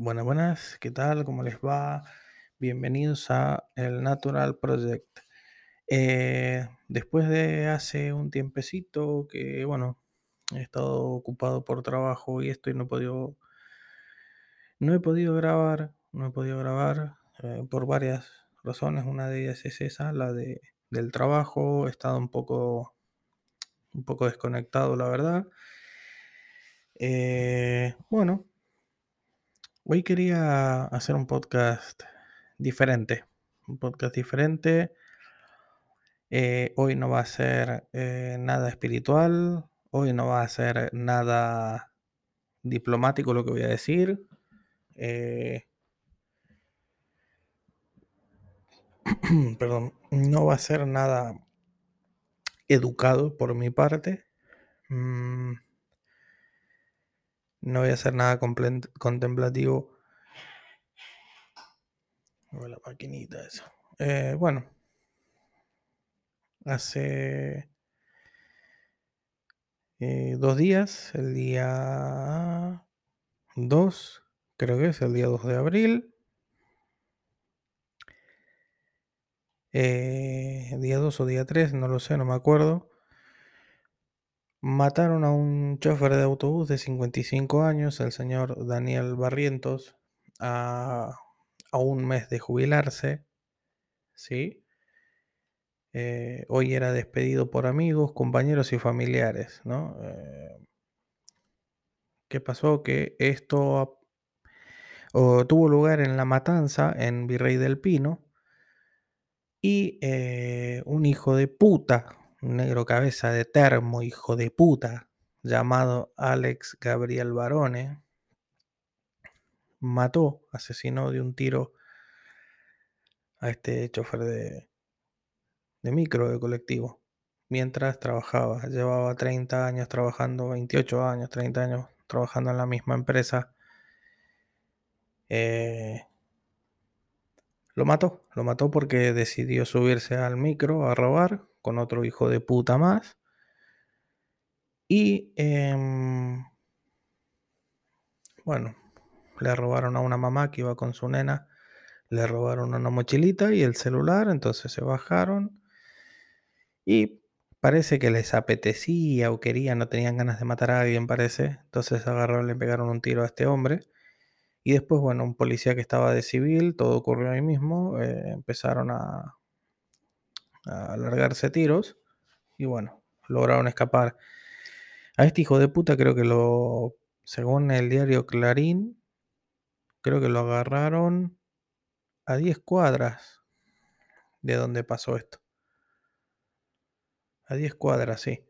Buenas, buenas, ¿qué tal? ¿Cómo les va? Bienvenidos a el Natural Project. Eh, después de hace un tiempecito que, bueno, he estado ocupado por trabajo y esto y no he podido, no he podido grabar, no he podido grabar eh, por varias razones. Una de ellas es esa, la de, del trabajo. He estado un poco, un poco desconectado, la verdad. Eh, bueno, Hoy quería hacer un podcast diferente. Un podcast diferente. Eh, hoy no va a ser eh, nada espiritual. Hoy no va a ser nada diplomático lo que voy a decir. Eh, perdón, no va a ser nada educado por mi parte. Mm, no voy a hacer nada contemplativo. La maquinita esa. Eh, bueno, hace eh, dos días, el día 2, creo que es el día 2 de abril. Eh, día 2 o día 3, no lo sé, no me acuerdo. Mataron a un chofer de autobús de 55 años, el señor Daniel Barrientos, a, un mes de jubilarse. ¿Sí? Eh, hoy era despedido por amigos, compañeros y familiares, ¿no? Eh, ¿Qué pasó? Que esto o, tuvo lugar en La Matanza, en Virrey del Pino, y eh, un hijo de puta, un negro cabeza de termo, hijo de puta, llamado Alex Gabriel Barone, mató, asesinó de un tiro a este chofer de, de micro, de colectivo, mientras trabajaba. Llevaba 30 años trabajando, 28 años, 30 años trabajando en la misma empresa. Eh, lo mató, lo mató porque decidió subirse al micro a robar con otro hijo de puta más. Y em, bueno, le robaron a una mamá que iba con su nena, le robaron una mochilita y el celular, entonces se bajaron y parece que les apetecía o querían, no tenían ganas de matar a alguien, parece. Entonces agarraron, le pegaron un tiro a este hombre. Y después, bueno, un policía que estaba de civil, todo ocurrió ahí mismo, eh, empezaron a, a largarse tiros y bueno, lograron escapar. A este hijo de puta creo que lo, según el diario Clarín, creo que lo agarraron a 10 cuadras de donde pasó esto. A 10 cuadras, sí.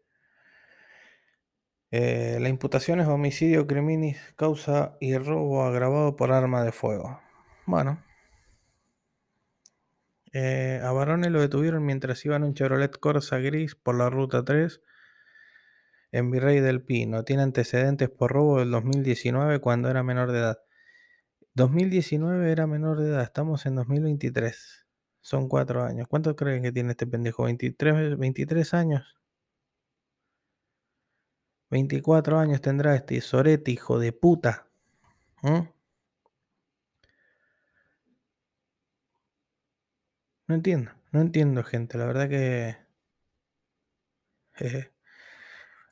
Eh, la imputación es homicidio criminis causa y robo agravado por arma de fuego. Bueno. Eh, a Barone lo detuvieron mientras iba en un Chevrolet Corsa gris por la ruta 3 en Virrey del Pino. Tiene antecedentes por robo del 2019 cuando era menor de edad. 2019 era menor de edad, estamos en 2023. Son cuatro años. ¿Cuánto creen que tiene este pendejo? ¿23, 23 años? 24 años tendrá este Sorete, hijo de puta. ¿Mm? No entiendo, no entiendo, gente. La verdad que.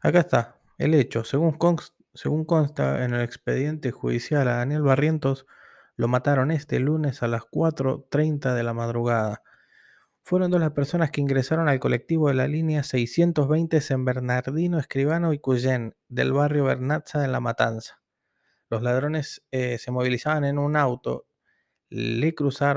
Acá está, el hecho. Según, consta en el expediente judicial a Daniel Barrientos, lo mataron este lunes a las 4.30 de la madrugada. Fueron dos las personas que ingresaron al colectivo de la línea 620 San Bernardino, Escribano y Cuyén, del barrio Bernatza de La Matanza. Los ladrones eh, se movilizaban en un auto, le cruzaron